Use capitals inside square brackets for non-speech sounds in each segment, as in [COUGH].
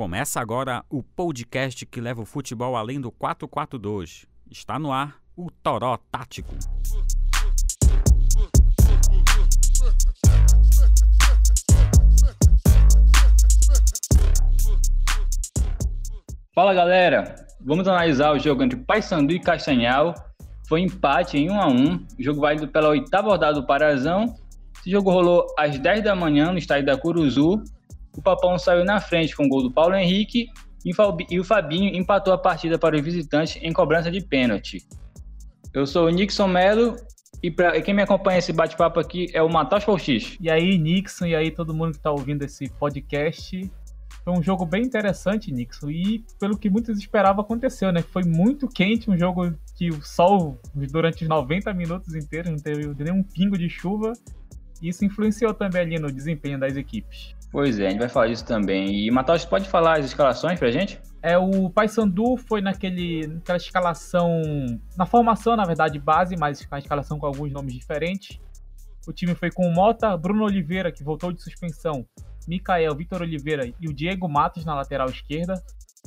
Começa agora o podcast que leva o futebol além do 442. Está no ar o Toró Tático. Fala galera, vamos analisar o jogo entre Paysandu e Castanhal. Foi empate em 1 a 1. O jogo válido pela oitava rodada do Parazão. Esse jogo rolou às 10 da manhã no estádio da Curuzu o Papão saiu na frente com o gol do Paulo Henrique e o Fabinho empatou a partida para os visitantes em cobrança de pênalti. Eu sou o Nixon Melo e, pra, e quem me acompanha esse bate-papo aqui é o Matheus Colchis. E aí, Nixon, e aí todo mundo que está ouvindo esse podcast. Foi um jogo bem interessante, Nixon, e pelo que muitos esperavam aconteceu, né? Foi muito quente, um jogo que o sol durante os 90 minutos inteiros não teve nenhum pingo de chuva. Isso influenciou também ali no desempenho das equipes. Pois é, a gente vai falar disso também. E Matheus, pode falar as escalações pra gente? É, o Paysandu foi naquele, naquela escalação, na formação, na verdade, base, mas a escalação com alguns nomes diferentes. O time foi com o Mota, Bruno Oliveira, que voltou de suspensão, Mikael, Vitor Oliveira e o Diego Matos na lateral esquerda.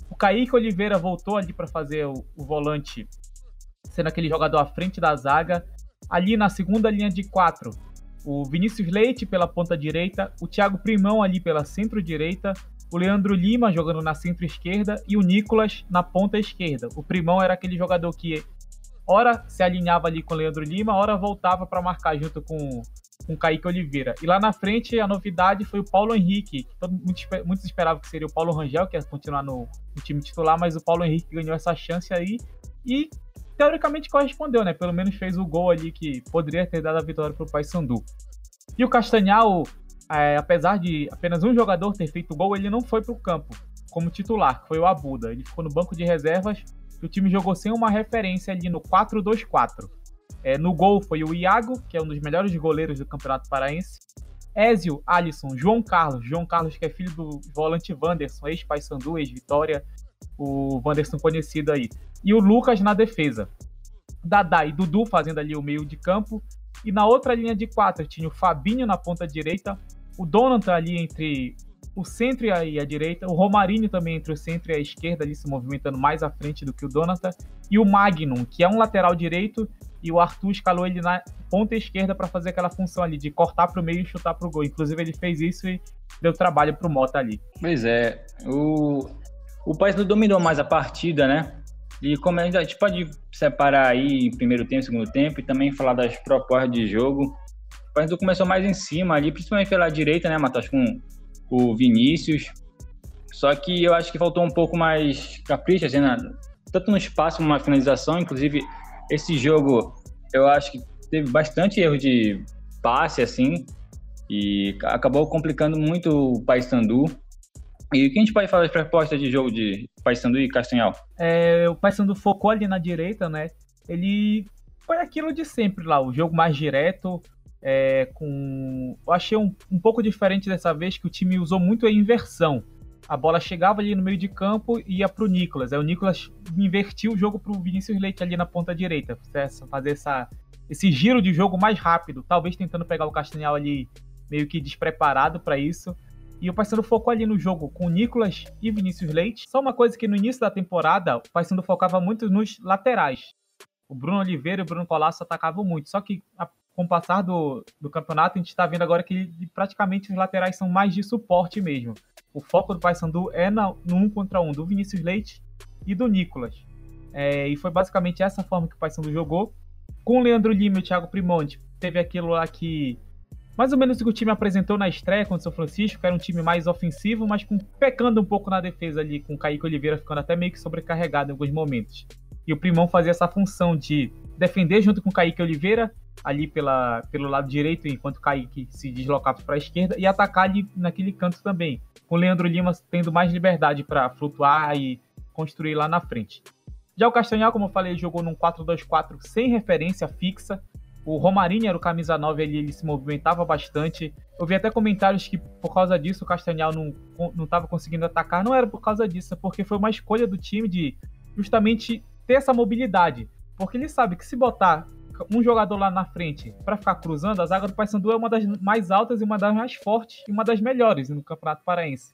O Kaique Oliveira voltou ali para fazer o, o volante, sendo aquele jogador à frente da zaga. Ali na segunda linha de quatro, o Vinícius Leite pela ponta direita, o Thiago Primão ali pela centro-direita, o Leandro Lima jogando na centro-esquerda e o Nicolas na ponta esquerda. O Primão era aquele jogador que ora se alinhava ali com o Leandro Lima, ora voltava para marcar junto com com Kaique Oliveira. E lá na frente a novidade foi o Paulo Henrique, muitos esperavam que seria o Paulo Rangel, que ia continuar no, no time titular, mas o Paulo Henrique ganhou essa chance aí e teoricamente correspondeu, né? Pelo menos fez o gol ali que poderia ter dado a vitória para o Paysandu. E o Castanhal, é, apesar de apenas um jogador ter feito o gol, ele não foi para o campo como titular, que foi o Abuda. Ele ficou no banco de reservas e o time jogou sem uma referência ali no 4-2-4. É, no gol foi o Iago, que é um dos melhores goleiros do Campeonato Paraense. Ézio, Alisson, João Carlos. João Carlos, que é filho do volante Wanderson, ex-Paysandu, ex-Vitória. O Wanderson conhecido aí e o Lucas na defesa. Dadá e Dudu fazendo ali o meio de campo. E na outra linha de quatro tinha o Fabinho na ponta direita, o Donatan ali entre o centro e a, e a, direita, o Romarinho também entre o centro e a esquerda, ali se movimentando mais à frente do que o Donatan, e o Magnum, que é um lateral direito, e o Arthur escalou ele na ponta esquerda para fazer aquela função ali de cortar para o meio e chutar para o gol. Inclusive ele fez isso e deu trabalho para o Mota ali. Pois é, o, o Paysandu dominou mais a partida, né? E como a gente pode separar aí primeiro tempo, segundo tempo e também falar das propostas de jogo. O Paysandu começou mais em cima ali, principalmente pela direita, né, Matheus, com o Vinícius. Só que eu acho que faltou um pouco mais capricho, assim, né? tanto no espaço como na finalização. Inclusive, esse jogo eu acho que teve bastante erro de passe, assim, e acabou complicando muito o Paysandu. E o que a gente pode falar das propostas de jogo de Paysandu e Castanhal? É, o Paysandu focou ali na direita, né? Ele foi aquilo de sempre lá, o jogo mais direto, é, com... Eu achei um, um pouco diferente dessa vez que o time usou muito a inversão. A bola chegava ali no meio de campo e ia para o Nicolas. Aí o Nicolas invertiu o jogo para o Vinícius Leite ali na ponta direita. Fazer essa, esse giro de jogo mais rápido. Talvez tentando pegar o Castanhal ali meio que despreparado para isso. E o Paysandu focou ali no jogo com Nicolas e Vinícius Leite. Só uma coisa que no início da temporada o Paysandu focava muito nos laterais. O Bruno Oliveira e o Bruno Colasso atacavam muito. Só que a, com o passar do, do campeonato, a gente está vendo agora que praticamente os laterais são mais de suporte mesmo. O foco do Paysandu é na, no um contra um do Vinícius Leite e do Nicolas. É, e foi basicamente essa forma que o Paysandu jogou. Com o Leandro Lima e o Thiago Primonte, teve aquilo lá que mais ou menos o que o time apresentou na estreia contra o São Francisco, era um time mais ofensivo, mas com, pecando um pouco na defesa ali, com o Kaique Oliveira ficando até meio que sobrecarregado em alguns momentos. E o Primão fazia essa função de defender junto com o Kaique Oliveira, ali pela, pelo lado direito, enquanto o Kaique se deslocava para a esquerda, e atacar ali naquele canto também, com o Leandro Lima tendo mais liberdade para flutuar e construir lá na frente. Já o Castanhal, como eu falei, jogou num 4-2-4 sem referência fixa, o Romarinho era o camisa 9 ali, ele se movimentava bastante. Eu vi até comentários que por causa disso o Castanhal não não conseguindo atacar. Não era por causa disso, é porque foi uma escolha do time de justamente ter essa mobilidade. Porque ele sabe que se botar um jogador lá na frente para ficar cruzando, a zaga do Paysandu é uma das mais altas e uma das mais fortes e uma das melhores no Campeonato Paraense.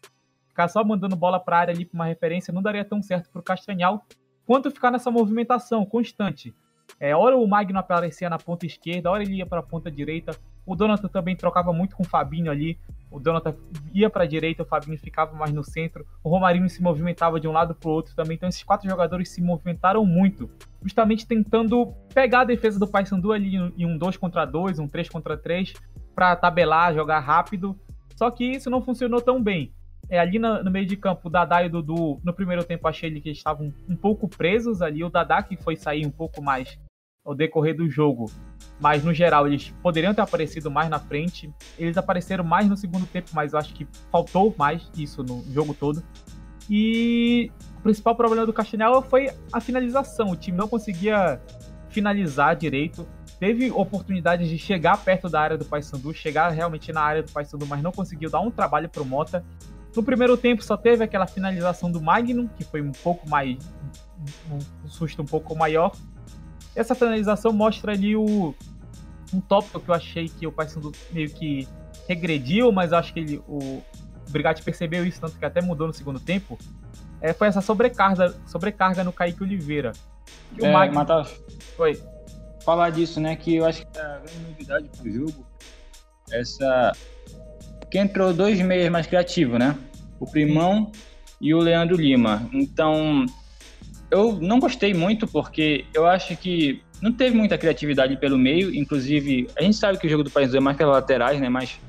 ficar só mandando bola para área ali para uma referência não daria tão certo para o Castanhal quanto ficar nessa movimentação constante. É, hora o Magno aparecia na ponta esquerda, hora ele ia para a ponta direita. O Donatan também trocava muito com o Fabinho ali. O Donatan ia para a direita, o Fabinho ficava mais no centro. O Romarinho se movimentava de um lado para o outro também. Então esses quatro jogadores se movimentaram muito, justamente tentando pegar a defesa do Paysandu ali em um 2 contra 2, um 3 contra 3, para tabelar, jogar rápido. Só que isso não funcionou tão bem. É, ali no, no, meio de campo, o Dadá e o Dudu, no primeiro tempo, achei que estavam um pouco presos ali. O Dadá que foi sair um pouco mais ao decorrer do jogo. Mas no geral, eles poderiam ter aparecido mais na frente. Eles apareceram mais no segundo tempo, mas eu acho que faltou mais isso no jogo todo. E o principal problema do Castanhal foi a finalização. O time não conseguia finalizar direito. Teve oportunidades de chegar perto da área do Paysandu, chegar realmente na área do Paysandu, mas não conseguiu dar um trabalho para o Mota. No primeiro tempo só teve aquela finalização do Magnum, que foi um pouco mais. um susto um pouco maior. Essa finalização mostra ali o, um tópico que eu achei que o Paysandu meio que regrediu, mas acho que ele, o, Brigatti percebeu isso, tanto que até mudou no segundo tempo. É, foi essa sobrecarga, sobrecarga no Kaique Oliveira. E o é, Magnum... Foi. Falar disso, né? Que eu acho que é a grande novidade pro jogo. Essa. Que entrou dois meios mais criativos, né? o Primão e o Leandro Lima. Então, eu não gostei muito porque eu acho que não teve muita criatividade pelo meio. Inclusive, a gente sabe que o jogo do País é mais pelas laterais, né? Mas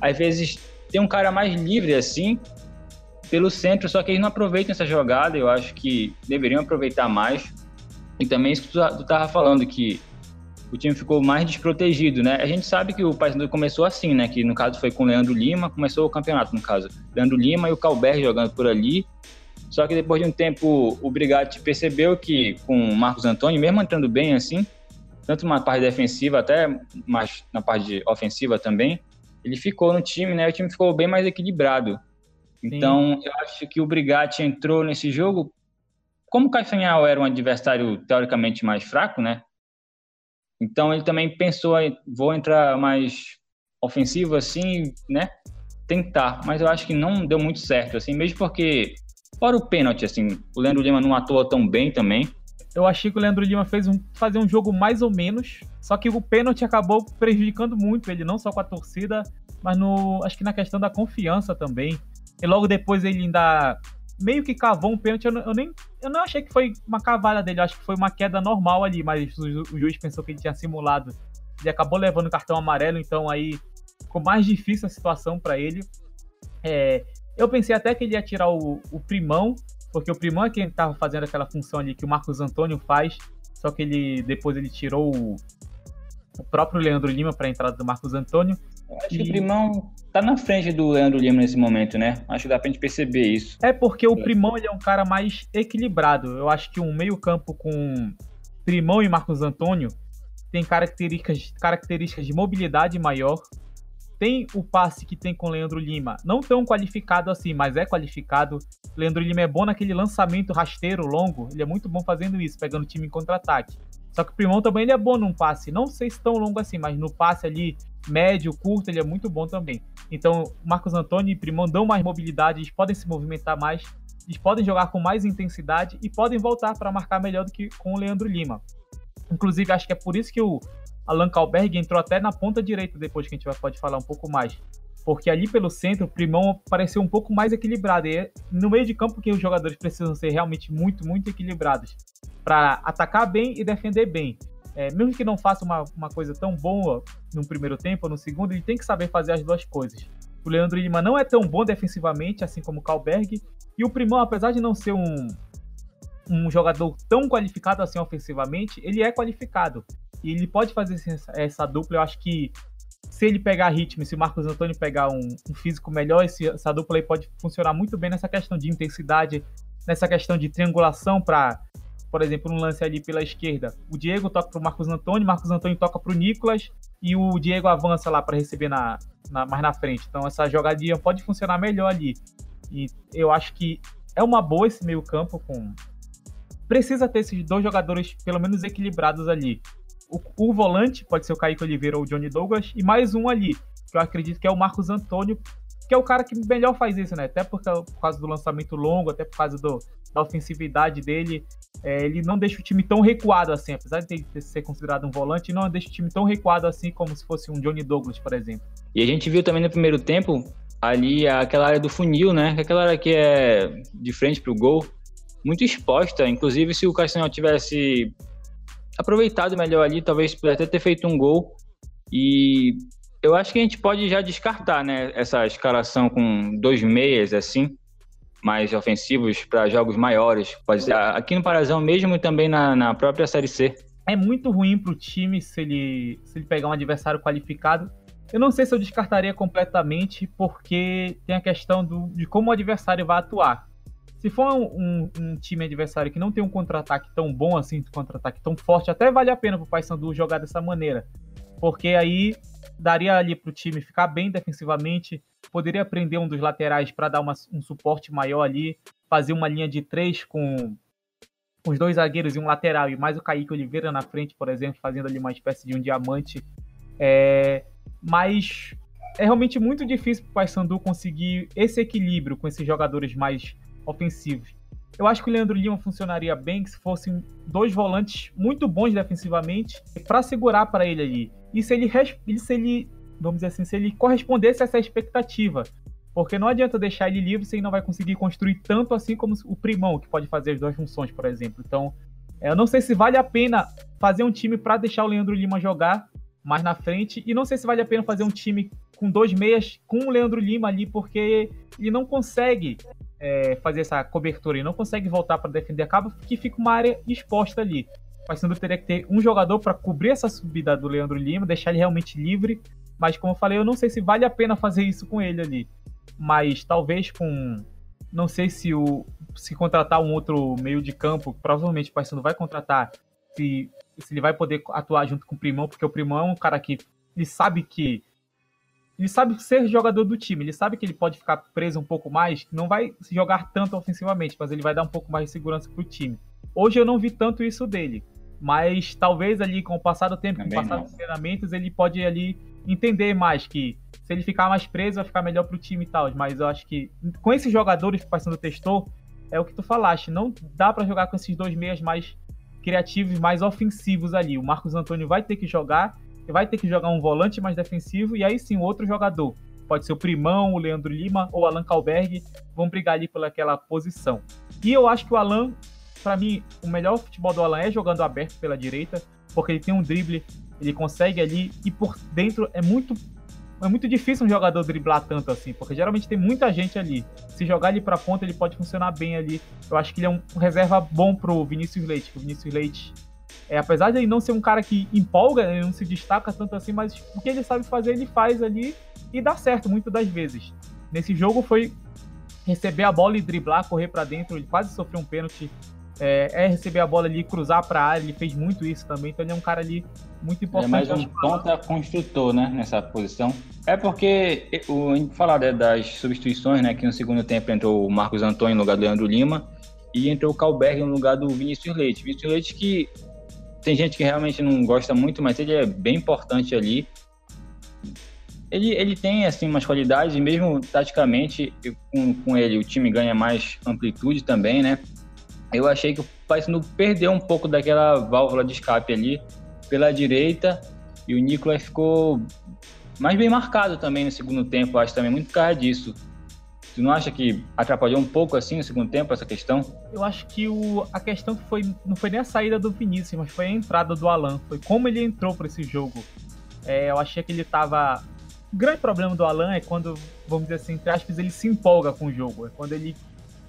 às vezes tem um cara mais livre assim pelo centro, só que eles não aproveitam essa jogada. Eu acho que deveriam aproveitar mais. E também isso que tu, tu tava falando, que o time ficou mais desprotegido, né? A gente sabe que o Paysandu começou assim, né? Que no caso foi com o Leandro Lima, começou o campeonato, no caso. Leandro Lima e o Calber jogando por ali. Só que depois de um tempo, o Brigatti percebeu que com o Marcos Antônio, mesmo entrando bem assim, tanto na parte defensiva até mais na parte ofensiva também, ele ficou no time, né? O time ficou bem mais equilibrado. Então, Sim. eu acho que o Brigatti entrou nesse jogo como o Castanhal era um adversário teoricamente mais fraco, né? Então ele também pensou, vou entrar mais ofensivo assim, né? Tentar, mas eu acho que não deu muito certo, assim, mesmo porque, fora o pênalti, assim, o Leandro Lima não atuou tão bem também. Eu achei que o Leandro Lima fez um, fazer um jogo mais ou menos, só que o pênalti acabou prejudicando muito ele, não só com a torcida, mas no, acho que na questão da confiança também. E logo depois ele ainda meio que cavou um pênalti. Eu, eu, nem, eu não achei que foi uma cavada dele, eu acho que foi uma queda normal ali, mas o, o juiz pensou que ele tinha simulado. Ele acabou levando o cartão amarelo, então aí ficou mais difícil a situação para ele. É, eu pensei até que ele ia tirar o, o Primão, porque o Primão é quem estava fazendo aquela função ali que o Marcos Antônio faz, só que ele depois ele tirou o, o próprio Leandro Lima para a entrada do Marcos Antônio. Acho e... que o Primão tá na frente do Leandro Lima nesse momento, né? Acho que dá pra gente perceber isso. É porque o Primão ele é um cara mais equilibrado. Eu acho que um meio-campo com Primão e Marcos Antônio tem características, características de mobilidade maior. Tem o passe que tem com o Leandro Lima, não tão qualificado assim, mas é qualificado. Leandro Lima é bom naquele lançamento rasteiro longo, ele é muito bom fazendo isso, pegando o time em contra-ataque. Só que o Primão também ele é bom num passe, não sei se tão longo assim, mas no passe ali médio, curto, ele é muito bom também. Então, Marcos Antônio e Primão dão mais mobilidade, eles podem se movimentar mais, eles podem jogar com mais intensidade e podem voltar para marcar melhor do que com o Leandro Lima. Inclusive, acho que é por isso que o Alan Kalberg entrou até na ponta direita, depois que a gente pode falar um pouco mais. Porque ali pelo centro, o Primão pareceu um pouco mais equilibrado. E é no meio de campo que os jogadores precisam ser realmente muito, muito equilibrados para atacar bem e defender bem. É, mesmo que não faça uma, uma coisa tão boa no primeiro tempo ou no segundo, ele tem que saber fazer as duas coisas. O Leandro Lima não é tão bom defensivamente, assim como o Kalberg, e o Primão, apesar de não ser um, um jogador tão qualificado assim ofensivamente, ele é qualificado. E ele pode fazer essa, essa dupla. Eu acho que se ele pegar ritmo, se o Marcos Antônio pegar um, um físico melhor, esse, essa dupla aí pode funcionar muito bem nessa questão de intensidade, nessa questão de triangulação para por exemplo, um lance ali pela esquerda, o Diego toca para o Marcos Antônio, Marcos Antônio toca para o Nicolas e o Diego avança lá para receber na, na, mais na frente. Então essa jogadinha pode funcionar melhor ali. E eu acho que é uma boa esse meio campo com precisa ter esses dois jogadores pelo menos equilibrados ali. O, o volante pode ser o Kaique Oliveira ou o Johnny Douglas e mais um ali, que eu acredito que é o Marcos Antônio, que é o cara que melhor faz isso, né? Até por, por causa do lançamento longo, até por causa do, da ofensividade dele. É, ele não deixa o time tão recuado assim, apesar de ser considerado um volante, não deixa o time tão recuado assim como se fosse um Johnny Douglas, por exemplo. E a gente viu também no primeiro tempo ali aquela área do funil, né? Aquela área que é de frente para o gol, muito exposta. Inclusive, se o Castanhal tivesse aproveitado melhor ali, talvez até ter feito um gol. E eu acho que a gente pode já descartar, né? Essa escalação com dois meias assim mais ofensivos para jogos maiores. Pode ser aqui no Parazão mesmo e também na, na própria Série C. É muito ruim para o time se ele, se ele pegar um adversário qualificado. Eu não sei se eu descartaria completamente, porque tem a questão do, de como o adversário vai atuar. Se for um, um, um time adversário que não tem um contra-ataque tão bom assim, um contra-ataque tão forte, até vale a pena para o Paysandu jogar dessa maneira. Porque aí daria ali para o time ficar bem defensivamente, poderia prender um dos laterais para dar uma, um suporte maior ali, fazer uma linha de três com os dois zagueiros e um lateral, e mais o Kaique Oliveira na frente, por exemplo, fazendo ali uma espécie de um diamante. É, mas é realmente muito difícil para o Paysandu conseguir esse equilíbrio com esses jogadores mais ofensivos. Eu acho que o Leandro Lima funcionaria bem se fossem dois volantes muito bons defensivamente para segurar para ele ali. E se ele, se ele vamos dizer assim, se ele correspondesse a essa expectativa. Porque não adianta deixar ele livre se ele não vai conseguir construir tanto assim como o Primão, que pode fazer as duas funções, por exemplo. Então, é, eu não sei se vale a pena fazer um time para deixar o Leandro Lima jogar mais na frente. E não sei se vale a pena fazer um time com dois meias com o Leandro Lima ali, porque ele não consegue é, fazer essa cobertura, ele não consegue voltar para defender. Acaba que fica uma área exposta ali. O Paysandu teria que ter um jogador para cobrir essa subida do Leandro Lima, deixar ele realmente livre mas como eu falei, eu não sei se vale a pena fazer isso com ele ali. Mas talvez com. Não sei se o. Se contratar um outro meio de campo, provavelmente o Paysandu vai contratar. Se, se ele vai poder atuar junto com o Primão, porque o Primão é um cara que. Ele sabe que. Ele sabe ser jogador do time, ele sabe que ele pode ficar preso um pouco mais, não vai se jogar tanto ofensivamente, mas ele vai dar um pouco mais de segurança pro time. Hoje eu não vi tanto isso dele, mas talvez ali com o passar do tempo, Também com o passar não. dos treinamentos, ele pode ali entender mais que se ele ficar mais preso vai ficar melhor pro time e tal. Mas eu acho que com esses jogadores que o testou, é o que tu falaste, não dá para jogar com esses dois meias mais criativos, mais ofensivos ali. O Marcos Antônio vai ter que jogar, vai ter que jogar um volante mais defensivo e aí sim outro jogador. Pode ser o Primão, o Leandro Lima ou o Alan Kalberg, vão brigar ali pelaquela posição. E eu acho que o Alan, para mim, o melhor futebol do Alan é jogando aberto pela direita, porque ele tem um drible ele consegue ali e por dentro é muito é muito difícil um jogador driblar tanto assim, porque geralmente tem muita gente ali. Se jogar ele para ponta, ele pode funcionar bem ali. Eu acho que ele é um reserva bom pro Vinícius Leite. O Vinícius Leite, é, apesar de ele não ser um cara que empolga, ele não se destaca tanto assim, mas o que ele sabe fazer, ele faz ali e dá certo muitas das vezes. Nesse jogo foi receber a bola e driblar, correr para dentro. Ele quase sofreu um pênalti é, é, receber a bola ali, cruzar para a área, ele fez muito isso também, então ele é um cara ali muito importante. É mais um ponta construtor, né, nessa posição. É porque, o, falar né, das substituições, né, que no segundo tempo entrou o Marcos Antônio no lugar do Leandro Lima e entrou o Calberg no lugar do Vinícius Leite. Vinícius Leite que tem gente que realmente não gosta muito, mas ele é bem importante ali. Ele, ele tem assim umas qualidades e mesmo taticamente com, com ele o time ganha mais amplitude também, né? eu achei que o Paysandu perdeu um pouco daquela válvula de escape ali pela direita e o Nicolas ficou mais bem marcado também no segundo tempo, acho também muito cara disso. Tu não acha que atrapalhou um pouco assim no segundo tempo essa questão? Eu acho que o, a questão foi não foi nem a saída do Vinícius, mas foi a entrada do Alan. Foi como ele entrou para esse jogo. É, eu achei que ele tava. O grande problema do Alan é quando, vamos dizer assim, entre aspas, ele se empolga com o jogo. É quando ele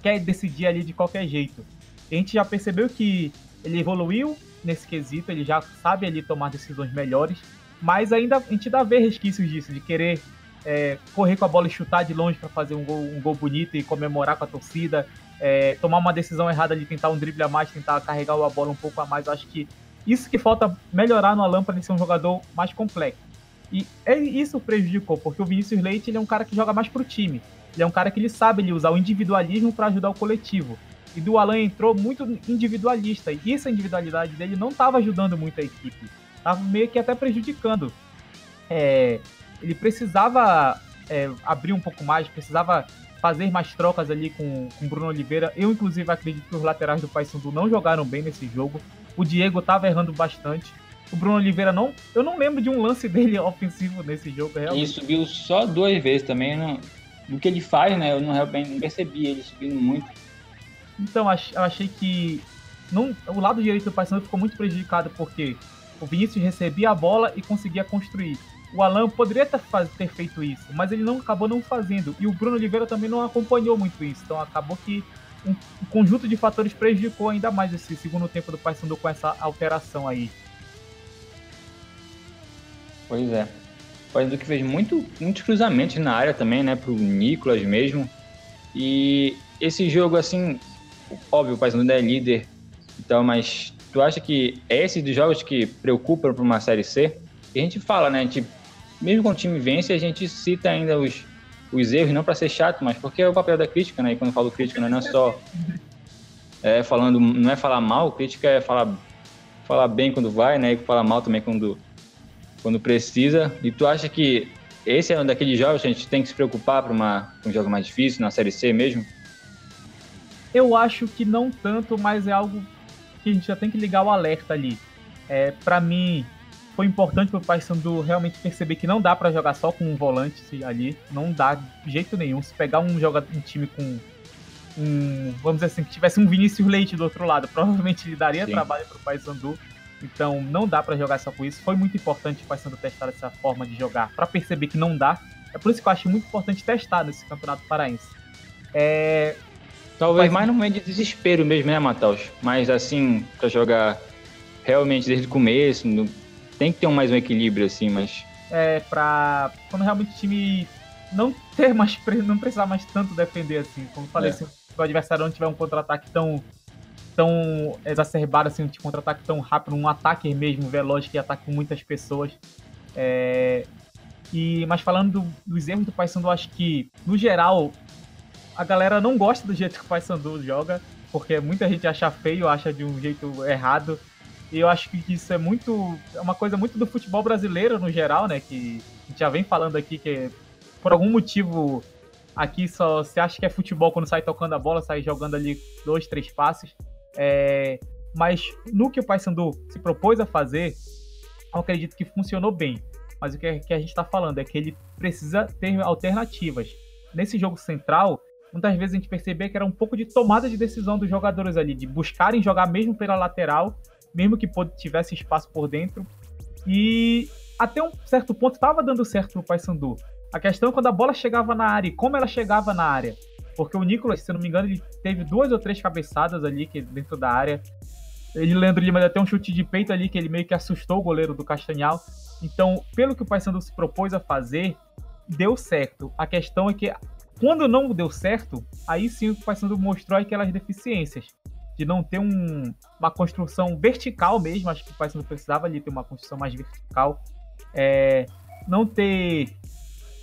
quer decidir ali de qualquer jeito. A gente já percebeu que ele evoluiu nesse quesito, ele já sabe ali tomar decisões melhores, mas ainda a gente dá ver resquícios disso, de querer é, correr com a bola e chutar de longe para fazer um gol, um gol, bonito e comemorar com a torcida, é, tomar uma decisão errada ali, tentar um drible a mais, tentar carregar a bola um pouco a mais. Eu acho que isso que falta melhorar no Alan para ele ser um jogador mais complexo. E é, isso prejudicou, porque o Vinícius Leite ele é um cara que joga mais pro time. Ele é um cara que ele sabe ele usar o individualismo para ajudar o coletivo. E do Alan entrou muito individualista. E essa individualidade dele não estava ajudando muito a equipe. Estava meio que até prejudicando. É, ele precisava é, abrir um pouco mais, precisava fazer mais trocas ali com o Bruno Oliveira. Eu, inclusive, acredito que os laterais do Paysandu não jogaram bem nesse jogo. O Diego estava errando bastante. O Bruno Oliveira não. Eu não lembro de um lance [LAUGHS] dele ofensivo nesse jogo. Realmente. Ele subiu só duas vezes também. Não, do que ele faz, né? Eu não, realmente não percebi ele subindo muito. Então, eu achei que não, o lado direito do Paysandu ficou muito prejudicado porque o Vinícius recebia a bola e conseguia construir. O Alan poderia ter, ter feito isso, mas ele não acabou não fazendo. E o Bruno Oliveira também não acompanhou muito isso. Então acabou que um, um conjunto de fatores prejudicou ainda mais esse segundo tempo do Paysandu com essa alteração aí. Pois é. O Paysandu que fez muito, muitos cruzamentos na área também, né? Pro Nicolas mesmo. E esse jogo, assim, óbvio, o Paysandu é líder. Então, mas tu acha que é esse dos jogos que preocupam para uma Série C? A gente fala, né? A gente, mesmo quando o time vence, a gente cita ainda os, os erros, não para ser chato, mas porque é o papel da crítica, né? E quando eu falo crítica, não é só é, falando, não é falar mal, crítica é falar, falar bem quando vai, né? E falar mal também quando quando precisa. E tu acha que esse é um daqueles jogos que a gente tem que se preocupar para um jogo mais difícil, na Série C mesmo? Eu acho que não tanto, mas é algo que a gente já tem que ligar o alerta ali. É, para mim, foi importante para o Paysandu realmente perceber que não dá para jogar só com um volante ali, não dá de jeito nenhum. Se pegar um, jogador, um time com um, vamos dizer assim, que tivesse um Vinícius Leite do outro lado, [LAUGHS] provavelmente ele daria Sim. trabalho para o Paysandu. Então não dá para jogar só com isso. Foi muito importante o Paysandu testar essa forma de jogar para perceber que não dá. É por isso que eu acho muito importante testar nesse Campeonato Paraense. É... Talvez mais no momento de desespero mesmo, né, Matheus? Mas assim, para jogar realmente desde o começo, no... tem que ter mais um equilíbrio, assim, mas. É, pra. Quando realmente o time não ter mais. não precisar mais tanto defender, assim. Como eu falei, é. se o adversário não tiver um contra-ataque tão tão exacerbado, assim, de contra-ataque tão rápido, um ataque mesmo veloz que ataca com muitas pessoas. É... E, mas falando do, dos erros do Paysandu, acho que, no geral, a galera não gosta do jeito que o Paysandu joga, porque muita gente acha feio, acha de um jeito errado. E eu acho que isso é muito. É uma coisa muito do futebol brasileiro no geral, né? Que a gente já vem falando aqui que por algum motivo aqui só se acha que é futebol quando sai tocando a bola, sai jogando ali dois, três passes. É, mas no que o Paysandu se propôs a fazer, eu acredito que funcionou bem. Mas o que, a gente está falando é que ele precisa ter alternativas. Nesse jogo central, muitas vezes a gente percebia que era um pouco de tomada de decisão dos jogadores ali, de buscarem jogar mesmo pela lateral, mesmo que tivesse espaço por dentro. E até um certo ponto estava dando certo para o Paysandu. A questão é quando a bola chegava na área e como ela chegava na área. Porque o Nicolas, se não me engano, ele teve duas ou três cabeçadas ali que, dentro da área. Ele, Leandro Lima, até um chute de peito ali que ele meio que assustou o goleiro do Castanhal. Então, pelo que o Paysandu se propôs a fazer, deu certo. A questão é que quando não deu certo, aí sim o Paysandu mostrou aquelas deficiências de não ter um, uma construção vertical mesmo. Acho que o Paysandu precisava ali ter uma construção mais vertical. É, não ter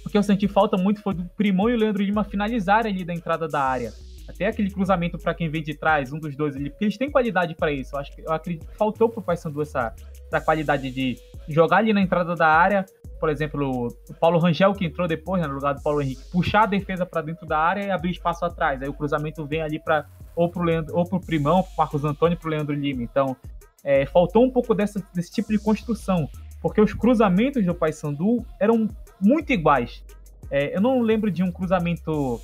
o que eu senti falta muito foi do Primão e o Leandro Lima finalizarem ali da entrada da área. Até aquele cruzamento para quem vem de trás, um dos dois ali, porque eles têm qualidade para isso. Eu acho que eu acredito que faltou pro Paysandu essa, essa qualidade de jogar ali na entrada da área, por exemplo, o Paulo Rangel que entrou depois, né, no lugar do Paulo Henrique, puxar a defesa para dentro da área e abrir espaço atrás. Aí o cruzamento vem ali para ou pro Leandro, ou pro Primão, pro Marcos Antônio, pro Leandro Lima. Então, é, faltou um pouco dessa, desse tipo de construção, porque os cruzamentos do Paysandu eram muito iguais. É, eu não lembro de um cruzamento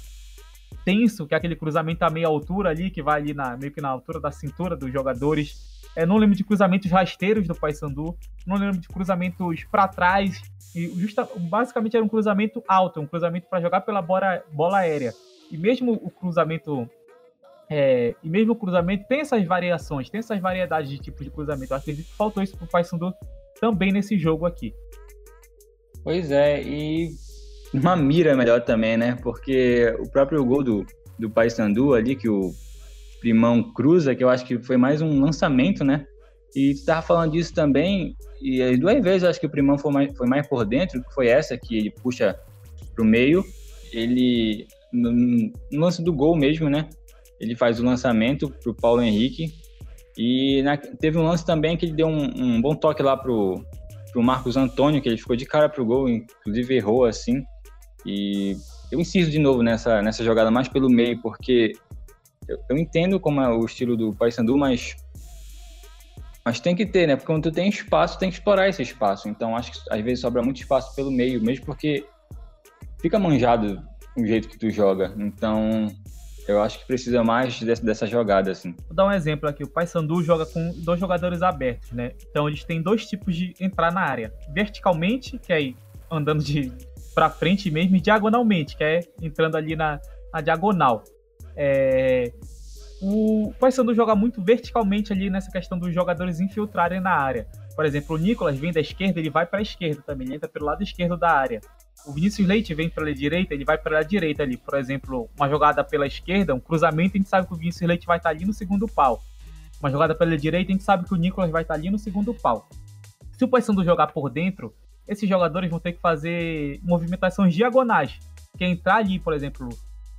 tenso, que é aquele cruzamento a meia altura ali, que vai ali na, meio que na altura da cintura dos jogadores. É, não lembro de cruzamentos rasteiros do Paysandu. Não lembro de cruzamentos para trás. E justa, basicamente era um cruzamento alto, um cruzamento para jogar pela bola, bola aérea. E mesmo o cruzamento. É, e mesmo o cruzamento tem essas variações, tem essas variedades de tipo de cruzamento. Eu acredito que faltou isso pro Paysandu também nesse jogo aqui. Pois é, e uma mira melhor também, né? Porque o próprio gol do, do Paysandu ali, que o Primão cruza, que eu acho que foi mais um lançamento, né? E tu tava falando disso também, e as duas vezes eu acho que o Primão foi mais, foi mais por dentro, que foi essa que ele puxa pro meio. Ele, no, no lance do gol mesmo, né? Ele faz o lançamento pro Paulo Henrique. E na, teve um lance também que ele deu um, um bom toque lá pro, pro Marcos Antônio, que ele ficou de cara pro gol, inclusive errou assim. E eu insisto de novo nessa, nessa jogada mais pelo meio, porque eu, eu entendo como é o estilo do Paysandu, mas mas tem que ter, né? Porque quando tu tem espaço, tem que explorar esse espaço. Então acho que às vezes sobra muito espaço pelo meio, mesmo porque fica manjado o jeito que tu joga. Então eu acho que precisa mais dessa, dessa jogada, assim. Vou dar um exemplo aqui. O Paysandu joga com dois jogadores abertos, né? Então eles têm dois tipos de entrar na área. Verticalmente, que é andando de para frente mesmo, e diagonalmente, que é entrando ali na, na diagonal. É, o Paysandu joga muito verticalmente ali nessa questão dos jogadores infiltrarem na área. Por exemplo, o Nicolas vem da esquerda, ele vai para a esquerda também, ele entra pelo lado esquerdo da área. O Vinícius Leite vem para a direita, ele vai para a direita ali. Por exemplo, uma jogada pela esquerda, um cruzamento, a gente sabe que o Vinícius Leite vai estar tá ali no segundo pau. Uma jogada pela direita, a gente sabe que o Nicolas vai estar tá ali no segundo pau. Se o Paysandu jogar por dentro, esses jogadores vão ter que fazer movimentações diagonais. Que é entrar ali, por exemplo,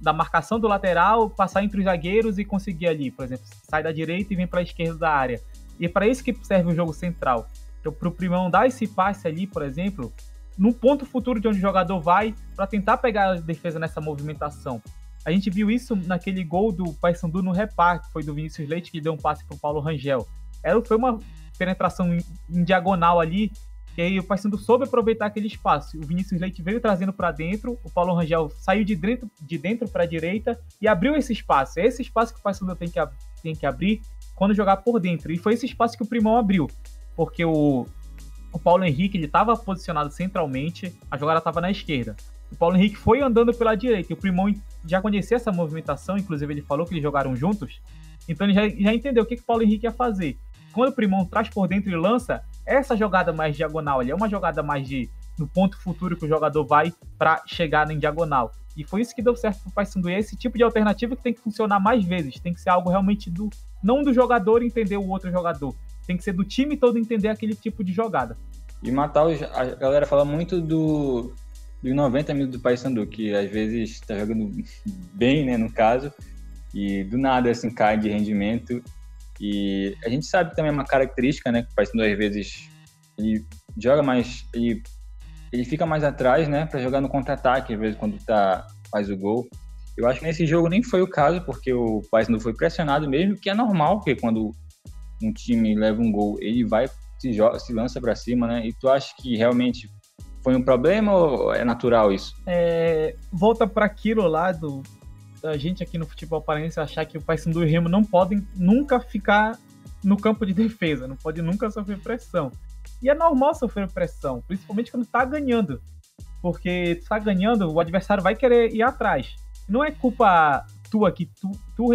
da marcação do lateral, passar entre os zagueiros e conseguir ali, por exemplo, sai da direita e vem para a esquerda da área. E é para isso que serve o jogo central. Então, para o Primão dar esse passe ali, por exemplo, no ponto futuro de onde o jogador vai, para tentar pegar a defesa nessa movimentação. A gente viu isso naquele gol do Paysandu no reparte, foi do Vinícius Leite que deu um passe para o Paulo Rangel. Era, foi uma penetração em, em diagonal ali e aí o Paysandu soube aproveitar aquele espaço. O Vinícius Leite veio trazendo para dentro, o Paulo Rangel saiu de dentro de dentro para a direita e abriu esse espaço. É esse espaço que o Paysandu tem que, tem que abrir quando jogar por dentro. E foi esse espaço que o Primão abriu, porque o, o Paulo Henrique ele estava posicionado centralmente, a jogada estava na esquerda. O Paulo Henrique foi andando pela direita e o Primão já conhecia essa movimentação, inclusive ele falou que eles jogaram juntos. Então ele já, já entendeu o que, que o Paulo Henrique ia fazer. Quando o Primão traz por dentro e lança, essa jogada mais diagonal ali é uma jogada mais de no ponto futuro que o jogador vai para chegar em diagonal. E foi isso que deu certo pro Paysandu. E é esse tipo de alternativa que tem que funcionar mais vezes. Tem que ser algo realmente do não do jogador entender o outro jogador. Tem que ser do time todo entender aquele tipo de jogada. E matar os, a galera fala muito do dos 90 minutos do Paysandu, que às vezes está jogando [LAUGHS] bem, né, no caso, e do nada assim cai de rendimento e a gente sabe que também é uma característica, né? Que o Paysandu às vezes ele joga mais, ele, ele fica mais atrás, né? Para jogar no contra-ataque, às vezes quando tá faz o gol. Eu acho que nesse jogo nem foi o caso, porque o Paysandu foi pressionado mesmo, que é normal, porque quando um time leva um gol, ele vai se, joga, se lança para cima, né? E tu acha que realmente foi um problema ou é natural isso? É, volta para aquilo lá do a gente aqui no futebol paraense achar que o Paysandu e o Remo não podem nunca ficar no campo de defesa, não pode nunca sofrer pressão. E é normal sofrer pressão, principalmente quando está ganhando. Porque está ganhando, o adversário vai querer ir atrás. Não é culpa tua que tu, tu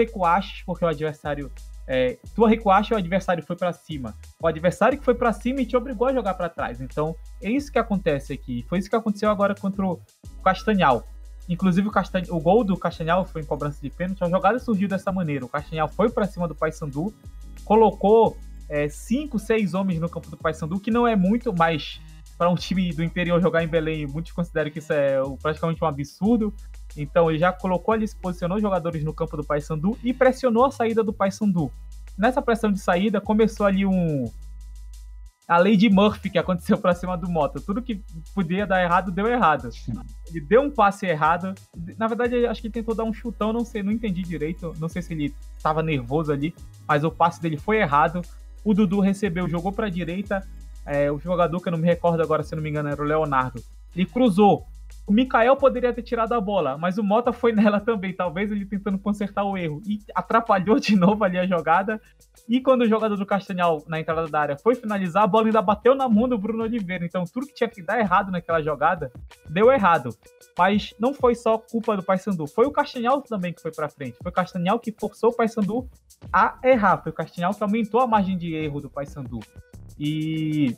porque o adversário é, tu recuaste e o adversário foi para cima. O adversário que foi para cima e te obrigou a jogar para trás. Então, é isso que acontece aqui. Foi isso que aconteceu agora contra o Castanhal. Inclusive o, Castan... o gol do Castanhal foi em cobrança de pênalti. A jogada surgiu dessa maneira. O Castanhal foi para cima do Paysandu, colocou é, cinco, seis homens no campo do Paysandu, que não é muito, mas para um time do interior jogar em Belém, muitos consideram que isso é praticamente um absurdo. Então ele já colocou ali, se posicionou jogadores no campo do Paysandu e pressionou a saída do Paysandu. Nessa pressão de saída começou ali um, a lei de Murphy que aconteceu pra cima do Mota. Tudo que podia dar errado, deu errado. Ele deu um passe errado. Na verdade, acho que ele tentou dar um chutão, não sei, não entendi direito. Não sei se ele estava nervoso ali, mas o passe dele foi errado. O Dudu recebeu, jogou pra direita. É, o jogador que eu não me recordo agora, se não me engano, era o Leonardo. Ele cruzou. O Mikael poderia ter tirado a bola, mas o Mota foi [LAUGHS] nela também, talvez ele tentando consertar o erro. E atrapalhou de novo ali a jogada. E quando o jogador do Castanhal, na entrada da área, foi finalizar, a bola ainda bateu na mão do Bruno Oliveira. Então, tudo que tinha que dar errado naquela jogada, deu errado. Mas não foi só culpa do Paysandu, foi o Castanhal também que foi para frente. Foi o Castanhal que forçou o Paysandu a errar. Foi o Castanhal que aumentou a margem de erro do Paysandu. E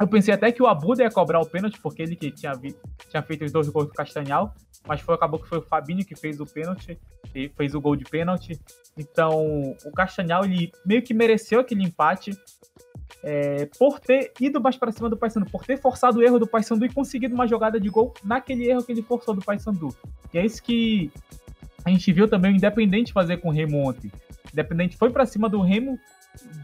eu pensei até que o Abuda ia cobrar o pênalti, porque ele que tinha, vi, tinha feito os dois gols do Castanhal, mas foi, acabou que foi o Fabinho que fez o pênalti, e fez o gol de pênalti. Então, o Castanhal, ele meio que mereceu aquele empate é, por ter ido mais para cima do Paysandu, por ter forçado o erro do Paysandu e conseguido uma jogada de gol naquele erro que ele forçou do Paysandu. E é isso que a gente viu também o Independente fazer com o Remo ontem. O Independente foi para cima do Remo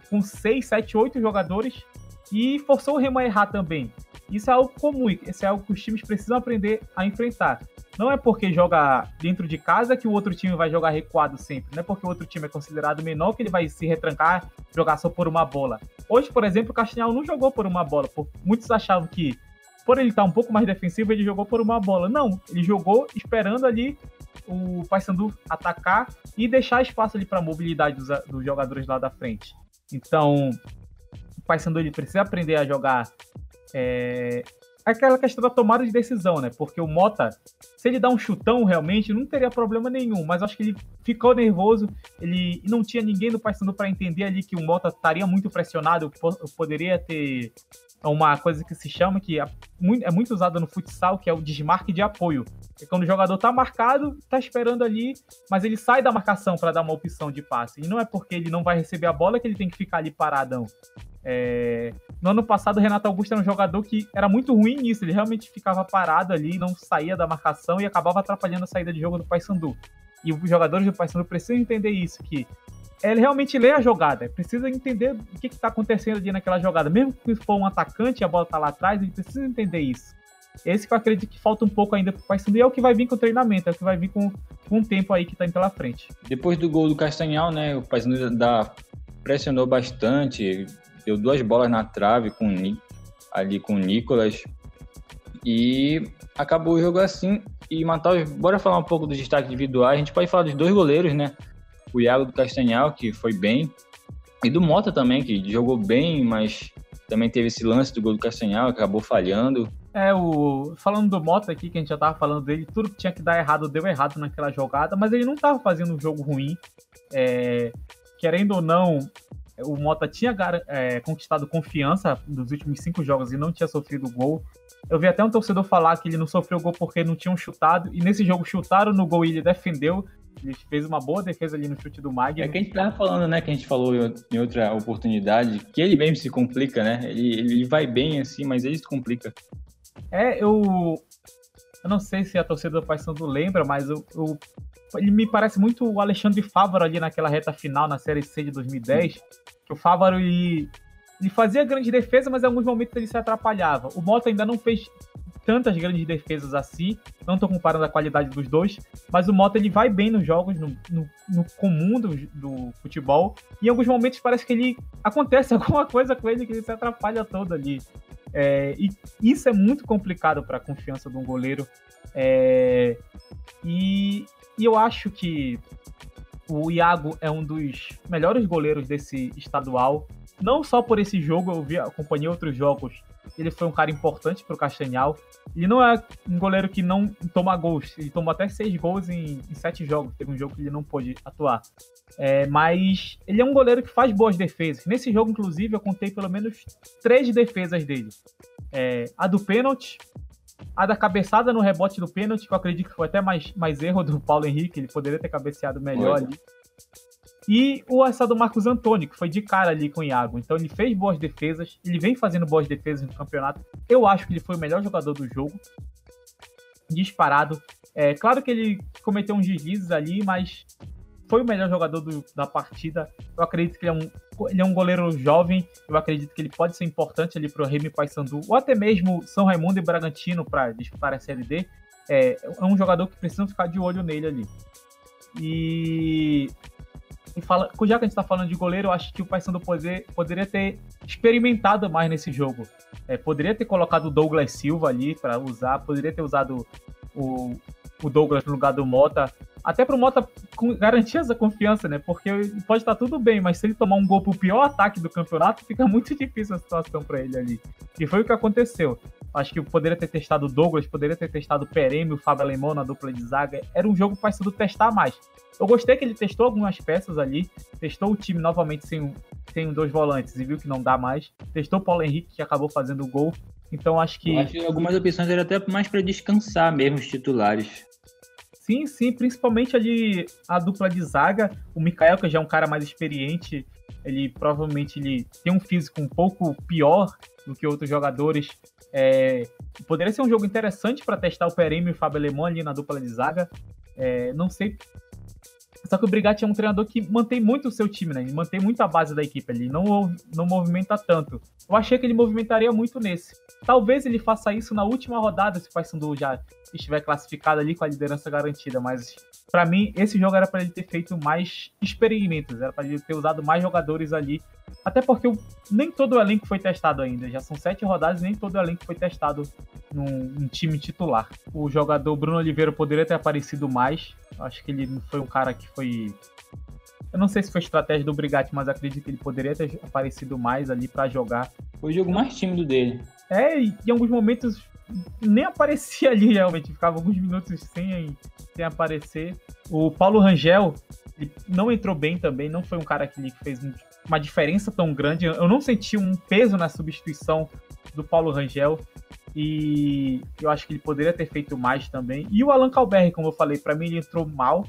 com 6, 7, 8 jogadores e forçou o Remo a errar também. Isso é algo comum, isso é algo que os times precisam aprender a enfrentar. Não é porque joga dentro de casa que o outro time vai jogar recuado sempre. Não é porque o outro time é considerado menor que ele vai se retrancar, jogar só por uma bola. Hoje, por exemplo, o Castanhal não jogou por uma bola. Muitos achavam que, por ele estar um pouco mais defensivo, ele jogou por uma bola. Não, ele jogou esperando ali o Paysandu atacar e deixar espaço ali para a mobilidade dos, dos, jogadores lá da frente. Então, Paysandu ele precisa aprender a jogar é, aquela questão da tomada de decisão, né? Porque o Mota, se ele dá um chutão realmente, não teria problema nenhum, mas acho que ele ficou nervoso, ele não tinha ninguém no Paysandu para entender ali que o Mota estaria muito pressionado, poderia ter uma coisa que se chama, que é muito, é muito usada no futsal, que é o desmarque de apoio. É quando o jogador está marcado, está esperando ali, mas ele sai da marcação para dar uma opção de passe. E não é porque ele não vai receber a bola que ele tem que ficar ali paradão. É... No ano passado, o Renato Augusto era um jogador que era muito ruim nisso. Ele realmente ficava parado ali, não saía da marcação e acabava atrapalhando a saída de jogo do Paysandu. E os jogadores do Paysandu precisam entender isso, que ele realmente lê a jogada, precisa entender o que está acontecendo ali naquela jogada. Mesmo que for um atacante e a bola está lá atrás, ele precisa entender isso. Esse que eu acredito que falta um pouco ainda para o Paysandu e é o que vai vir com o treinamento, é o que vai vir com, com o tempo aí que está indo pela frente. Depois do gol do Castanhal, né, o Paysandu da, pressionou bastante, deu duas bolas na trave com ali com o Nicolas e acabou o jogo assim. E Matheus, bora falar um pouco dos destaques individuais. A gente pode falar dos dois goleiros, né? o Iago do Castanhal, que foi bem, e do Mota também, que jogou bem, mas também teve esse lance do gol do Castanhal, acabou falhando. É, o falando do Mota aqui, que a gente já tava falando dele, tudo que tinha que dar errado deu errado naquela jogada, mas ele não tava fazendo um jogo ruim. É, querendo ou não, o Mota tinha é, conquistado confiança nos últimos cinco jogos e não tinha sofrido gol. Eu vi até um torcedor falar que ele não sofreu gol porque não tinham chutado, e nesse jogo chutaram no gol e ele defendeu. Ele fez uma boa defesa ali no chute do Magno. É que a gente tava falando, né? Que a gente falou em outra oportunidade, que ele mesmo se complica, né? Ele, ele vai bem assim, mas ele se complica. É, eu. Eu não sei se a torcida do Paysandu lembra, mas eu, eu, ele me parece muito o Alexandre Fávaro ali naquela reta final na Série C de 2010. Sim. Que o Fávaro ele, ele fazia grande defesa, mas em alguns momentos ele se atrapalhava. O Mota ainda não fez tantas grandes defesas assim. Não estou comparando a qualidade dos dois, mas o Mota ele vai bem nos jogos, no, no, no comum do, do, futebol. E em alguns momentos parece que ele acontece [LAUGHS] alguma coisa com ele que ele se atrapalha todo ali. É, e isso é muito complicado para a confiança de um goleiro. É, e, e eu acho que o Iago é um dos melhores goleiros desse estadual. Não só por esse jogo, eu vi, acompanhei outros jogos ele foi um cara importante para o Castanhal. Ele não é um goleiro que não toma gols, ele tomou até seis gols em, em sete jogos. Teve um jogo que ele não pôde atuar. É, mas ele é um goleiro que faz boas defesas. Nesse jogo, inclusive, eu contei pelo menos três defesas dele: é, a do pênalti, a da cabeçada no rebote do pênalti, que eu acredito que foi até mais, mais erro do Paulo Henrique, ele poderia ter cabeceado melhor ali. E o essa do Marcos Antônio, que foi de cara ali com o Iago. Então ele fez boas defesas, ele vem fazendo boas defesas no campeonato. Eu acho que ele foi o melhor jogador do jogo. Disparado. É claro que ele cometeu uns deslizes ali, mas foi o melhor jogador do, da partida. Eu acredito que ele é, um, ele é um goleiro jovem. Eu acredito que ele pode ser importante ali para o Remy Paysandu, ou até mesmo São Raimundo e Bragantino para disputar a Série D. É, é um jogador que precisa ficar de olho nele ali. E e fala, já que a gente está falando de goleiro, eu acho que o Paysandu poder, poderia ter experimentado mais nesse jogo. É, poderia ter colocado o Douglas Silva ali para usar, poderia ter usado o, o Douglas no lugar do Mota. Até para o Mota garantir essa confiança, né? Porque pode estar tudo bem, mas se ele tomar um gol pro pior ataque do campeonato, fica muito [LAUGHS] difícil a situação para ele ali. E foi o que aconteceu. Acho que poderia ter testado o Douglas, poderia ter testado o Perêmio, o Fábio Alemão na dupla de zaga. Era um jogo para testar mais. Eu gostei que ele testou algumas peças ali, testou o time novamente sem, sem dois volantes e viu que não dá mais. Testou o Paulo Henrique, que acabou fazendo o gol. Então acho que. acho que algumas opções eram até mais para descansar mesmo os titulares. Sim, sim, principalmente ali a dupla de zaga. O Mikael, que já é um cara mais experiente, ele provavelmente ele tem um físico um pouco pior do que outros jogadores. É, poderia ser um jogo interessante para testar o Perêmio e o Fábio Alemão ali na dupla de zaga. É, não sei Só que o Brigatti é um treinador que mantém muito o seu time, né? Ele mantém muito a base da equipe ali, não, não movimenta tanto. Eu achei que ele movimentaria muito nesse. Talvez ele faça isso na última rodada, se o Paysandu já estiver classificado ali com a liderança garantida, mas para mim esse jogo era para ele ter feito mais experimentos, era para ele ter usado mais jogadores ali, até porque nem todo o elenco foi testado ainda, já são sete rodadas e nem todo o elenco foi testado num, num time titular. O jogador Bruno Oliveira poderia ter aparecido mais, acho que ele não foi um cara que foi eu não sei se foi estratégia do Brigatti, mas acredito que ele poderia ter aparecido mais ali para jogar. Foi o jogo mais tímido dele. É, e em alguns momentos nem aparecia ali realmente, ficava alguns minutos sem, sem aparecer. O Paulo Rangel não entrou bem também, não foi um cara que fez uma diferença tão grande. Eu não senti um peso na substituição do Paulo Rangel e eu acho que ele poderia ter feito mais também. E o Alan Calberri, como eu falei, para mim ele entrou mal.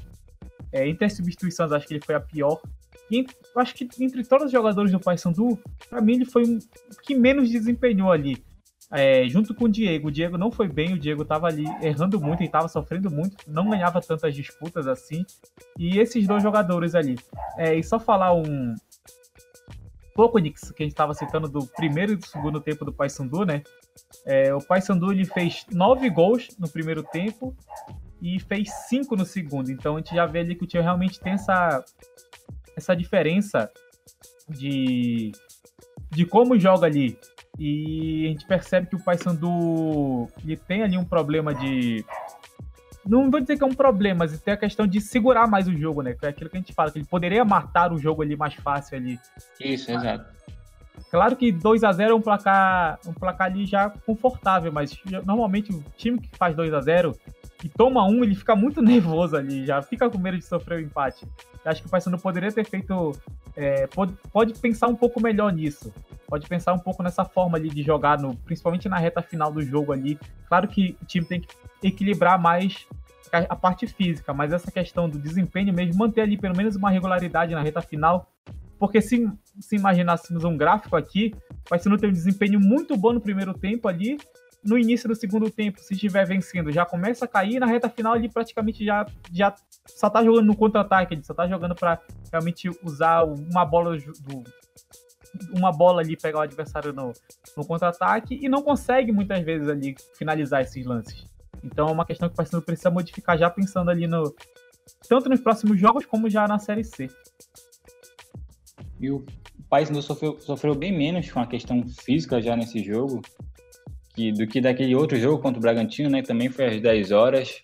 É, entre as substituições, acho que ele foi a pior. E eu acho que entre todos os jogadores do Paysandu, para mim ele foi um que menos desempenhou ali é, junto com o Diego. O Diego não foi bem, o Diego estava ali errando muito e estava sofrendo muito, não ganhava tantas disputas assim. E esses dois jogadores ali. É, e só falar um pouco que a gente estava citando do primeiro e do segundo tempo do Paysandu, né? É, o Paysandu ele fez nove gols no primeiro tempo e fez cinco no segundo. Então a gente já vê ali que o time realmente tem essa, essa diferença de, de como joga ali. E a gente percebe que o Paysandu ele tem ali um problema de. Não vou dizer que é um problema, mas tem a questão de segurar mais o jogo, né? Que é aquilo que a gente fala, que ele poderia matar o jogo ali mais fácil ali. Isso, exato. Claro que 2 a 0 é um placar, um placar ali já confortável, mas normalmente o time que faz 2 a 0 e toma um, ele fica muito [LAUGHS] nervoso ali, já fica com medo de sofrer o empate. Eu acho que o Paysandu poderia ter feito. É, pode, pode pensar um pouco melhor nisso. Pode pensar um pouco nessa forma ali de jogar, no, principalmente na reta final do jogo ali. Claro que o time tem que equilibrar mais a, parte física, mas essa questão do desempenho mesmo, manter ali pelo menos uma regularidade na reta final. Porque se, se imaginássemos um gráfico aqui, o Paysandu tem um desempenho muito bom no primeiro tempo ali, no início do segundo tempo, se estiver vencendo, já começa a cair, na reta final ele praticamente já, já só tá jogando no contra-ataque, ele só tá jogando para realmente usar uma bola do, uma bola ali pegar o adversário no, no contra-ataque e não consegue muitas vezes ali finalizar esses lances. Então é uma questão que o Paysandu precisa modificar já pensando ali no tanto nos próximos jogos como já na série C. E o Paysandu sofreu, sofreu bem menos com a questão física já nesse jogo que, do que daquele outro jogo contra o Bragantino, né? Também foi às 10 horas.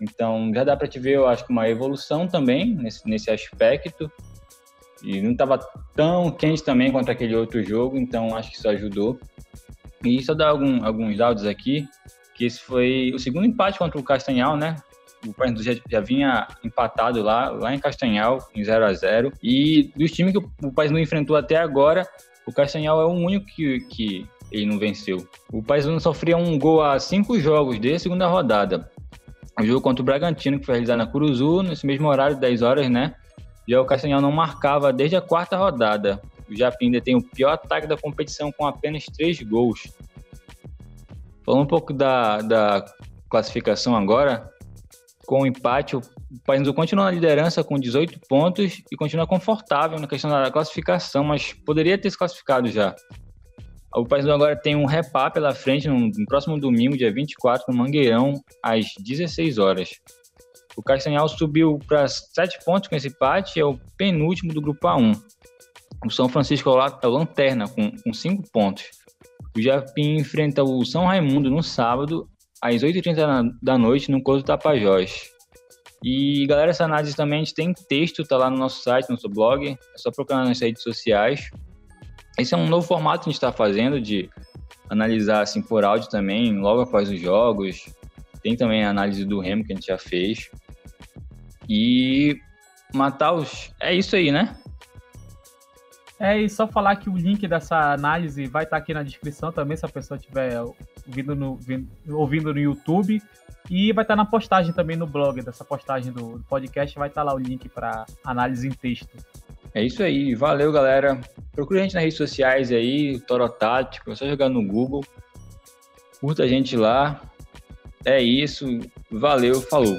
Então já dá para te ver, eu acho que uma evolução também nesse, nesse aspecto. E não estava tão quente também quanto aquele outro jogo, então acho que isso ajudou. E só dar algum, alguns dados aqui, que esse foi o segundo empate contra o Castanhal, né? O Pernambuco já, já, vinha empatado lá, lá em Castanhal, em 0 a 0 E dos times que o, o país não enfrentou até agora, o Castanhal é o único que, que ele não venceu. O Paysandu sofria um gol a cinco jogos desde a segunda rodada. O jogo contra o Bragantino, que foi realizado na Curuzu, nesse mesmo horário, 10 horas, né? Já o Castanhal não marcava desde a quarta rodada. O Japim tem o pior ataque da competição com apenas três gols. Falando um pouco da, da classificação agora, com o empate, o Paysandu continua na liderança com 18 pontos e continua confortável na questão da classificação, mas poderia ter se classificado já. O Paysandu agora tem um repá pela frente no, no, próximo domingo, dia 24, no Mangueirão, às 16 horas. O Castanhal subiu para 7 pontos com esse empate, é o penúltimo do grupo A1. O São Francisco é o lanterna, com, com 5 pontos. O Japim enfrenta o São Raimundo no sábado, às 8h30 da noite, no Couto Tapajós. E galera, essa análise também a gente tem texto, tá lá no nosso site, no nosso blog, é só procurar nas redes sociais. Esse é um novo formato que a gente está fazendo de analisar assim por áudio também, logo após os jogos. Tem também a análise do Remo que a gente já fez. E matar os. É isso aí, né? É, e só falar que o link dessa análise vai estar tá aqui na descrição também, se a pessoa estiver ouvindo no, ouvindo no YouTube. E vai estar tá na postagem também no blog, dessa postagem do podcast, vai estar tá lá o link para análise em texto. É isso aí, valeu galera. Procure a gente nas redes sociais aí, Toro Tático, é só jogar no Google. Curta a gente lá. É isso, valeu, falou.